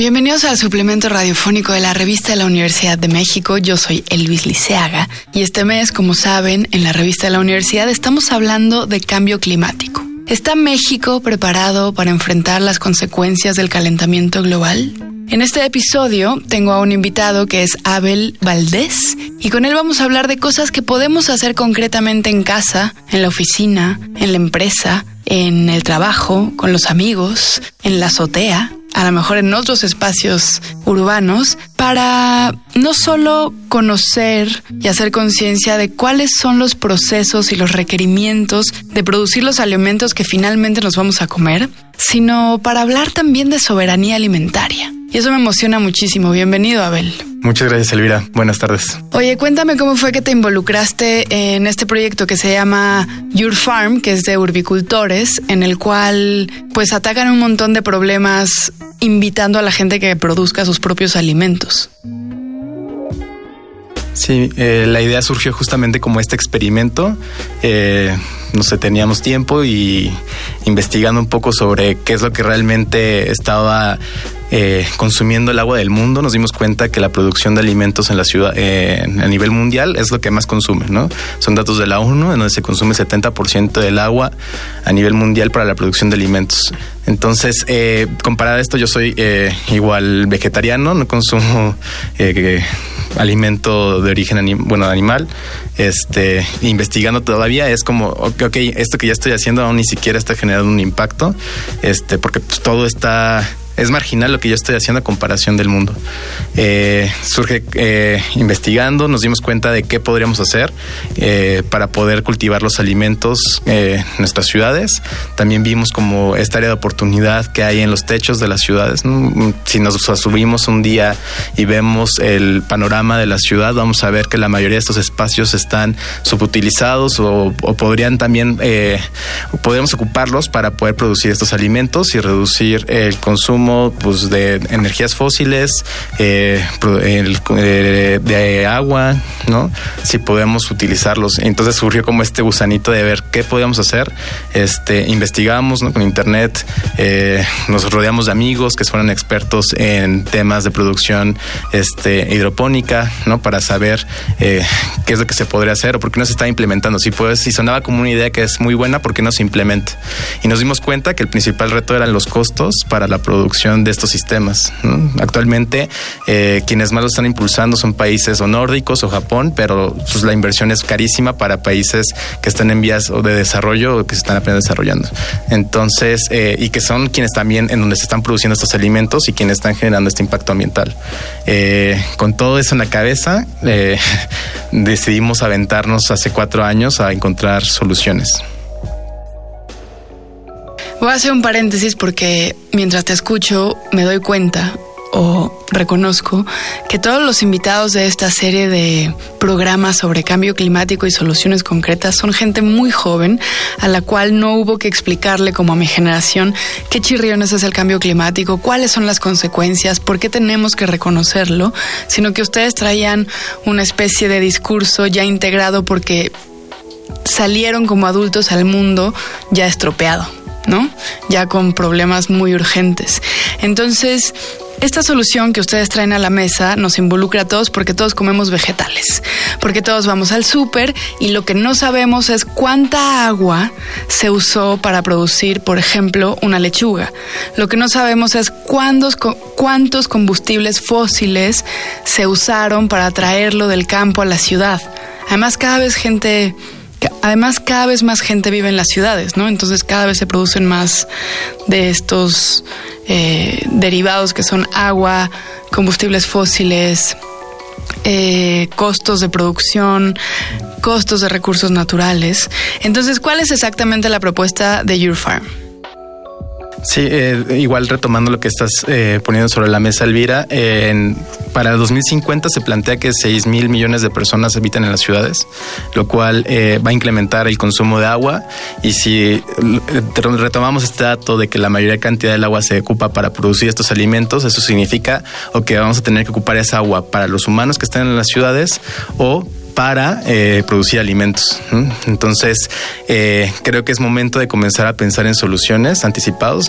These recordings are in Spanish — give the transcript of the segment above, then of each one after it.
Bienvenidos al suplemento radiofónico de la revista de la Universidad de México. Yo soy Elvis Liceaga y este mes, como saben, en la revista de la universidad estamos hablando de cambio climático. ¿Está México preparado para enfrentar las consecuencias del calentamiento global? En este episodio tengo a un invitado que es Abel Valdés y con él vamos a hablar de cosas que podemos hacer concretamente en casa, en la oficina, en la empresa, en el trabajo, con los amigos, en la azotea a lo mejor en otros espacios urbanos, para no solo conocer y hacer conciencia de cuáles son los procesos y los requerimientos de producir los alimentos que finalmente nos vamos a comer, sino para hablar también de soberanía alimentaria. Y eso me emociona muchísimo. Bienvenido, Abel. Muchas gracias, Elvira. Buenas tardes. Oye, cuéntame cómo fue que te involucraste en este proyecto que se llama Your Farm, que es de urbicultores, en el cual pues atacan un montón de problemas invitando a la gente que produzca sus propios alimentos. Sí, eh, la idea surgió justamente como este experimento. Eh, no sé, teníamos tiempo y investigando un poco sobre qué es lo que realmente estaba eh, consumiendo el agua del mundo, nos dimos cuenta que la producción de alimentos en la ciudad, eh, a nivel mundial, es lo que más consume, ¿no? Son datos de la ONU, en donde se consume 70% del agua a nivel mundial para la producción de alimentos. Entonces, eh, comparado a esto, yo soy eh, igual vegetariano, no consumo alimento de origen bueno, animal. Este, investigando todavía es como, ok, ok, esto que ya estoy haciendo aún ni siquiera está generando un impacto, este, porque pues, todo está es marginal lo que yo estoy haciendo a comparación del mundo. Eh, surge eh, investigando, nos dimos cuenta de qué podríamos hacer eh, para poder cultivar los alimentos en nuestras ciudades. También vimos como esta área de oportunidad que hay en los techos de las ciudades. Si nos subimos un día y vemos el panorama de la ciudad, vamos a ver que la mayoría de estos espacios están subutilizados o, podrían también, podríamos ocuparlos para poder producir estos alimentos y reducir el consumo pues, de energías fósiles, eh, eh, de agua, ¿no? Si podemos utilizarlos. Entonces surgió como este gusanito de ver qué podíamos hacer. Este, investigamos con internet, eh, nos rodeamos de amigos que fueron expertos en temas de producción este, hidropónica, ¿no? Para saber qué es lo que se podría hacer o por qué no se está implementando. Si, pues, si sonaba como una idea que es muy buena, ¿por qué no se implementa? Y nos dimos cuenta que el principal reto eran los costos para la producción de estos sistemas. Actualmente, eh, quienes más lo están impulsando son países o nórdicos o Japón, pero pues, la inversión es carísima para países que están en vías de desarrollo o que se están apenas desarrollando. Entonces, eh, y que son quienes también en donde se están produciendo estos alimentos y quienes están generando este impacto ambiental. Eh, con todo eso en la cabeza, decidimos aventarnos hace cuatro años a encontrar soluciones. Voy a hacer un paréntesis porque mientras te escucho me doy cuenta o reconozco que todos los invitados de esta serie de programas sobre cambio climático y soluciones concretas son gente muy joven a la cual no hubo que explicarle como a mi generación qué chirriones es el cambio climático, cuáles son las consecuencias, por qué tenemos que reconocerlo, sino que ustedes traían una especie de discurso ya integrado porque salieron como adultos al mundo ya estropeado. ¿No? Ya con problemas muy urgentes. Entonces, esta solución que ustedes traen a la mesa nos involucra a todos porque todos comemos vegetales, porque todos vamos al súper y lo que no sabemos es cuánta agua se usó para producir, por ejemplo, una lechuga. Lo que no sabemos es cuántos, cuántos combustibles fósiles se usaron para traerlo del campo a la ciudad. Además, cada vez gente además cada vez más gente vive en las ciudades, ¿no? Entonces cada vez se producen más de estos eh, derivados que son agua, combustibles fósiles, eh, costos de producción, costos de recursos naturales. Entonces, ¿cuál es exactamente la propuesta de Your Farm? Sí, eh, igual retomando lo que estás eh, poniendo sobre la mesa, Elvira, en, para 2050 se plantea que 6 mil millones de personas habitan en las ciudades, lo cual eh, va a incrementar el consumo de agua. Y si retomamos este dato de que la mayor cantidad del agua se ocupa para producir estos alimentos, eso significa o que vamos a tener que ocupar esa agua para los humanos que están en las ciudades o para eh, producir alimentos. Entonces, eh, creo que es momento de comenzar a pensar en soluciones anticipados.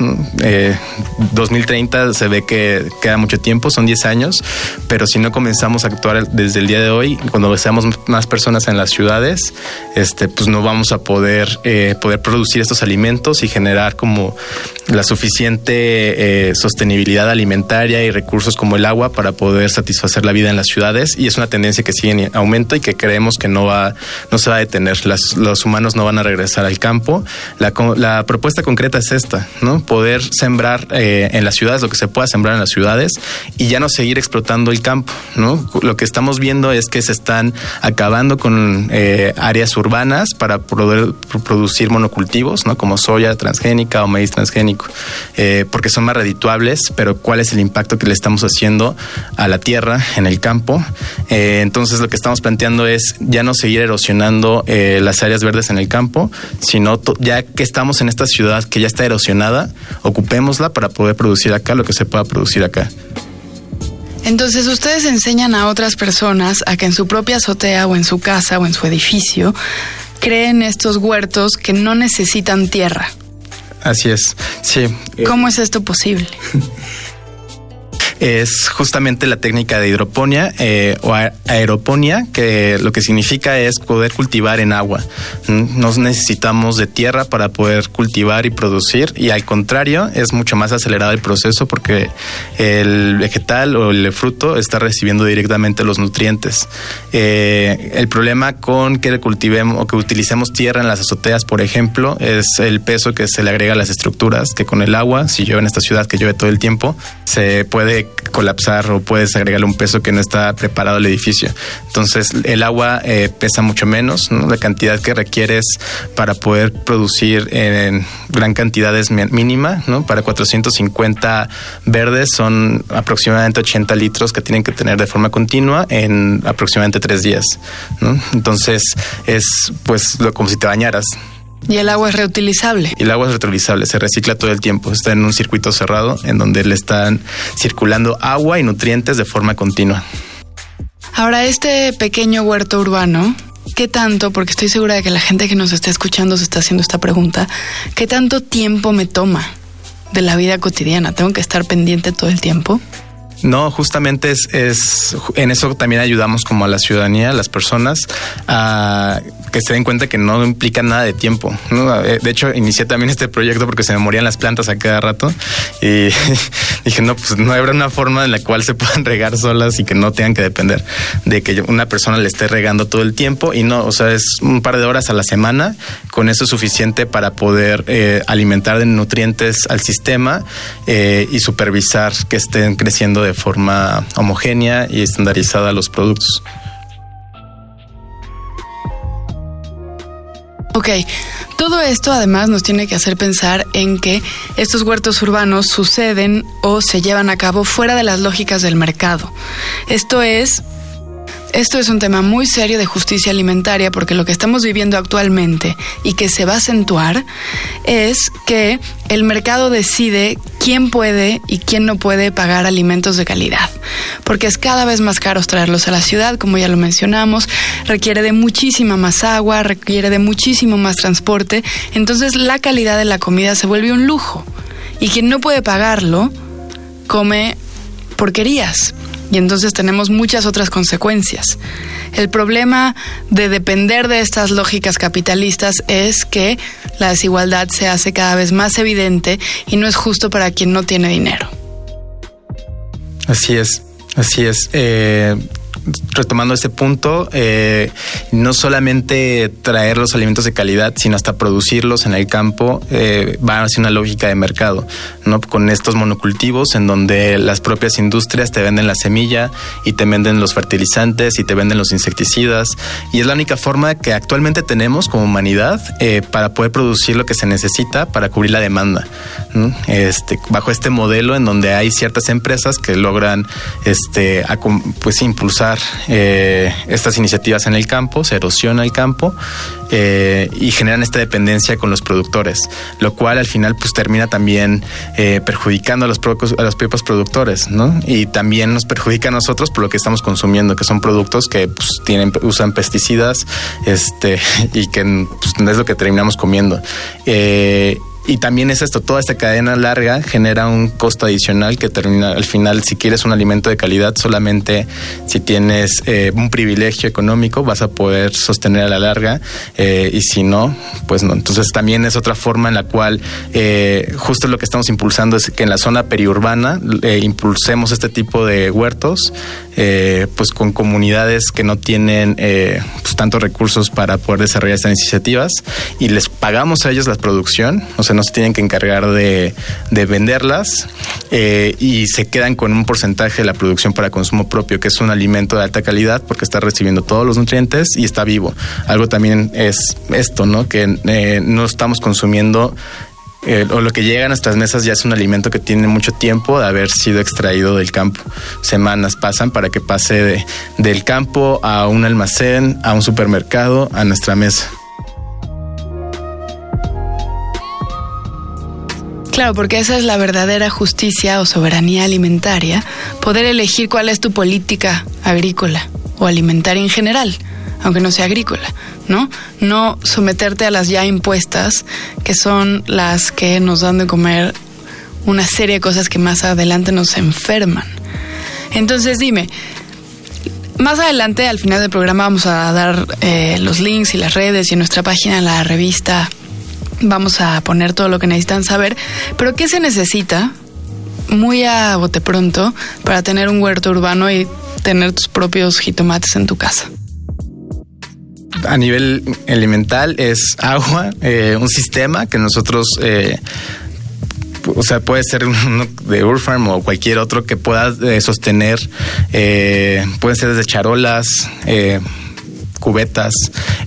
2030 se ve que queda mucho tiempo, son 10 años, pero si no comenzamos a actuar desde el día de hoy, cuando seamos más personas en las ciudades, este, pues no vamos a poder, poder producir estos alimentos y generar como la suficiente sostenibilidad alimentaria y recursos como el agua para poder satisfacer la vida en las ciudades y es una tendencia que sigue en aumento y que creemos que no va no se va a detener. Los humanos no van a regresar al campo. La, la propuesta concreta es esta no poder sembrar eh, en las ciudades lo que se pueda sembrar en las ciudades y ya no seguir explotando el campo no lo que estamos viendo es que se están acabando con eh, áreas urbanas para poder producir monocultivos no como soya transgénica o maíz transgénico eh, porque son más redituables pero cuál es el impacto que le estamos haciendo a la tierra en el campo. Eh, entonces lo que estamos planteando es ya no seguir erosionando eh, las áreas verdes en el campo, sino ya que estamos en esta ciudad que ya está erosionada, ocupémosla para poder producir acá lo que se pueda producir acá. Entonces ustedes enseñan a otras personas a que en su propia azotea o en su casa o en su edificio creen estos huertos que no necesitan tierra. Así es, sí. ¿Cómo es esto posible? es justamente la técnica de hidroponía eh, o aeroponía, que lo que significa es poder cultivar en agua. No necesitamos de tierra para poder cultivar y producir y al contrario es mucho más acelerado el proceso porque el vegetal o el fruto está recibiendo directamente los nutrientes. Eh, el problema con que cultivemos o que utilicemos tierra en las azoteas, por ejemplo, es el peso que se le agrega a las estructuras, que con el agua, si llueve en esta ciudad que llueve todo el tiempo, se puede colapsar o puedes agregarle un peso que no está preparado al edificio. Entonces el agua eh, pesa mucho menos, la cantidad que requieres para poder producir en gran cantidad es mínima, ¿no? para 450 verdes son aproximadamente 80 litros que tienen que tener de forma continua en aproximadamente tres días. Entonces es pues lo, como si te bañaras. Y el agua es reutilizable. El agua es reutilizable, se recicla todo el tiempo. Está en un circuito cerrado en donde le están circulando agua y nutrientes de forma continua. Ahora, este pequeño huerto urbano, ¿qué tanto, porque estoy segura de que la gente que nos está escuchando se está haciendo esta pregunta, ¿qué tanto tiempo me toma de la vida cotidiana? ¿Tengo que estar pendiente todo el tiempo? No, justamente es, en eso también ayudamos como a la ciudadanía, a las personas, a que se den cuenta que no implica nada de tiempo. De hecho, inicié también este proyecto porque se me morían las plantas a cada rato y dije, no, pues no habrá una forma en la cual se puedan regar solas y que no tengan que depender de que una persona le esté regando todo el tiempo y no, o sea, es un par de horas a la semana, con eso es suficiente para poder eh, alimentar de nutrientes al sistema eh, y supervisar que estén creciendo de forma homogénea y estandarizada los productos. Ok, todo esto además nos tiene que hacer pensar en que estos huertos urbanos suceden o se llevan a cabo fuera de las lógicas del mercado. Esto es esto es un tema muy serio de justicia alimentaria porque lo que estamos viviendo actualmente y que se va a acentuar es que el mercado decide quién puede y quién no puede pagar alimentos de calidad. Porque es cada vez más caro traerlos a la ciudad, como ya lo mencionamos, requiere de muchísima más agua, requiere de muchísimo más transporte, entonces la calidad de la comida se vuelve un lujo. Y quien no puede pagarlo, come porquerías y entonces tenemos muchas otras consecuencias. El problema de depender de estas lógicas capitalistas es que la desigualdad se hace cada vez más evidente y no es justo para quien no tiene dinero. Así es, así es. Eh, retomando ese punto, eh, no solamente traer los alimentos de calidad, sino hasta producirlos en el campo, eh, va hacia una lógica de mercado, ¿no? Con estos monocultivos en donde las propias industrias te venden la semilla y te venden los fertilizantes y te venden los insecticidas. Y es la única forma que actualmente tenemos como humanidad eh, para poder producir lo que se necesita para cubrir la demanda. Este, bajo este modelo en donde hay ciertas empresas que logran este, pues impulsar eh, estas iniciativas en el campo, se erosiona el campo eh, y generan esta dependencia con los productores, lo cual al final pues termina también eh, perjudicando a los, a los propios productores. Y también nos perjudica a nosotros por lo que estamos consumiendo, que son productos que pues, usan pesticidas este, y que pues, es lo que terminamos comiendo. Eh, y también es esto, toda esta cadena larga genera un costo adicional que termina al final, si quieres un alimento de calidad, solamente si tienes eh, un privilegio económico vas a poder sostener a la larga eh, y si no, pues no. Entonces también es otra forma en la cual eh, justo lo que estamos impulsando es que en la zona periurbana impulsemos este tipo de huertos, pues con comunidades que no tienen pues, tantos recursos para poder desarrollar estas iniciativas y les pagamos a ellos la producción, o sea, no se tienen que encargar de, venderlas eh, y se quedan con un porcentaje de la producción para consumo propio, que es un alimento de alta calidad porque está recibiendo todos los nutrientes y está vivo. Algo también es esto, ¿no? Que eh, no estamos consumiendo eh, o lo que llega a nuestras mesas ya es un alimento que tiene mucho tiempo de haber sido extraído del campo. Semanas pasan para que pase del campo a un almacén, a un supermercado, a nuestra mesa. Claro, porque esa es la verdadera justicia o soberanía alimentaria, poder elegir cuál es tu política agrícola o alimentaria en general, aunque no sea agrícola, ¿no? No someterte a las ya impuestas, que son las que nos dan de comer una serie de cosas que más adelante nos enferman. Entonces dime, más adelante, al final del programa, vamos a dar eh, los links y las redes y en nuestra página, la revista Vamos a poner todo lo que necesitan saber. Pero ¿qué se necesita muy a bote pronto para tener un huerto urbano y tener tus propios jitomates en tu casa? A nivel elemental es agua, eh, un sistema que nosotros... Eh, o sea, puede ser uno de Urfarm o cualquier otro que pueda eh, sostener, pueden ser desde charolas, cubetas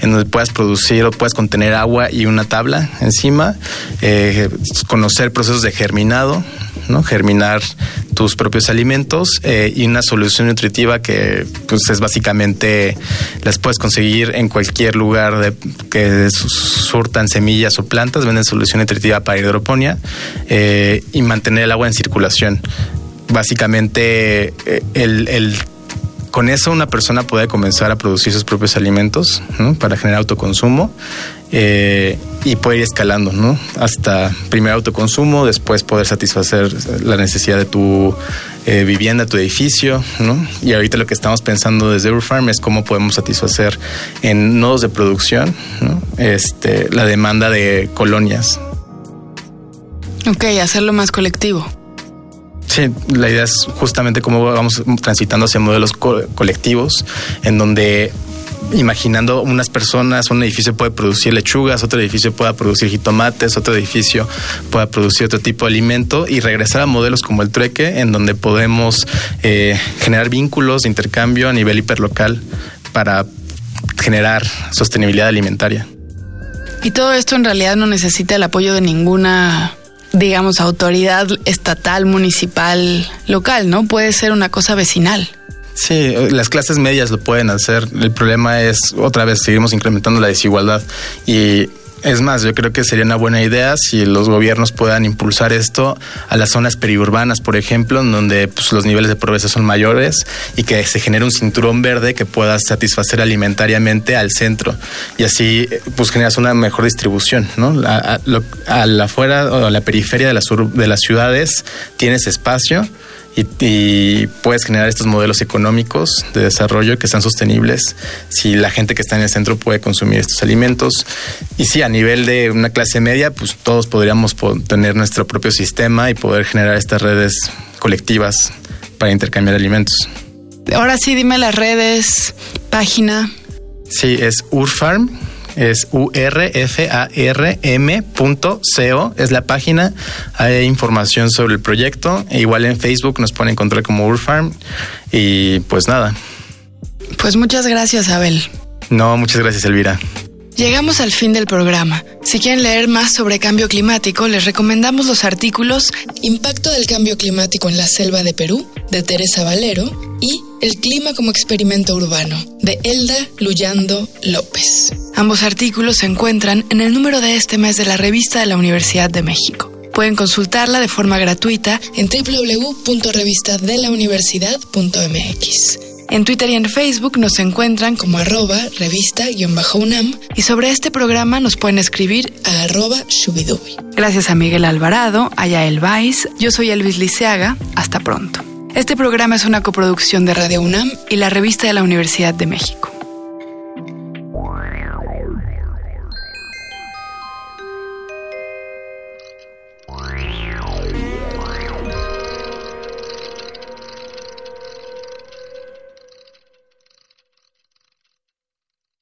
en donde puedas producir o puedas contener agua y una tabla encima, eh, conocer procesos de germinado, ¿no? germinar tus propios alimentos eh, y una solución nutritiva que pues es básicamente las puedes conseguir en cualquier lugar de, que surtan semillas o plantas, venden solución nutritiva para hidroponía eh, y mantener el agua en circulación. Básicamente el, el con eso una persona puede comenzar a producir sus propios alimentos para generar autoconsumo eh, y puede ir escalando, ¿no? Hasta primer autoconsumo, después poder satisfacer la necesidad de tu eh, vivienda, tu edificio, ¿no? Y ahorita lo que estamos pensando desde Eurofarm es cómo podemos satisfacer en nodos de producción, Este, la demanda de colonias. Ok, hacerlo más colectivo. Sí, la idea es justamente cómo vamos transitando hacia modelos colectivos en donde imaginando unas personas, un edificio puede producir lechugas, otro edificio pueda producir jitomates, otro edificio pueda producir otro tipo de alimento y regresar a modelos como el trueque, en donde podemos eh, generar vínculos de intercambio a nivel hiperlocal para generar sostenibilidad alimentaria. Y todo esto en realidad no necesita el apoyo de ninguna digamos, autoridad estatal, municipal, local, ¿no? Puede ser una cosa vecinal. Sí, las clases medias lo pueden hacer. El problema es, otra vez, seguimos incrementando la desigualdad y es más, yo creo que sería una buena idea si los gobiernos puedan impulsar esto a las zonas periurbanas, por ejemplo, en donde pues, los niveles de pobreza son mayores y que se genere un cinturón verde que pueda satisfacer alimentariamente al centro y así pues generas una mejor distribución, ¿no? A, la afuera o a la periferia de las, de las ciudades tienes espacio y, puedes generar estos modelos económicos de desarrollo que sean sostenibles si la gente que está en el centro puede consumir estos alimentos. Y sí, a nivel de una clase media, pues todos podríamos tener nuestro propio sistema y poder generar estas redes colectivas para intercambiar alimentos. Ahora sí, dime las redes, página. Sí, es Urfarm es urfarm.co, es la página. Hay información sobre el proyecto. E igual en Facebook nos pueden encontrar como Urfarm. Y pues nada. Pues muchas gracias, Abel. No, muchas gracias, Elvira. Llegamos al fin del programa. Si quieren leer más sobre cambio climático, les recomendamos los artículos Impacto del cambio climático en la selva de Perú, de Teresa Valero, y El clima como experimento urbano, de Elda Luyando López. Ambos artículos se encuentran en el número de este mes de la revista de la Universidad de México. Pueden consultarla de forma gratuita en www.revistadelauniversidad.mx. En Twitter y en Facebook nos encuentran como arroba revista-unam y sobre este programa nos pueden escribir a arroba shubidubi. Gracias a Miguel Alvarado, a Yael yo soy Elvis Liceaga, hasta pronto. Este programa es una coproducción de Radio UNAM y la revista de la Universidad de México.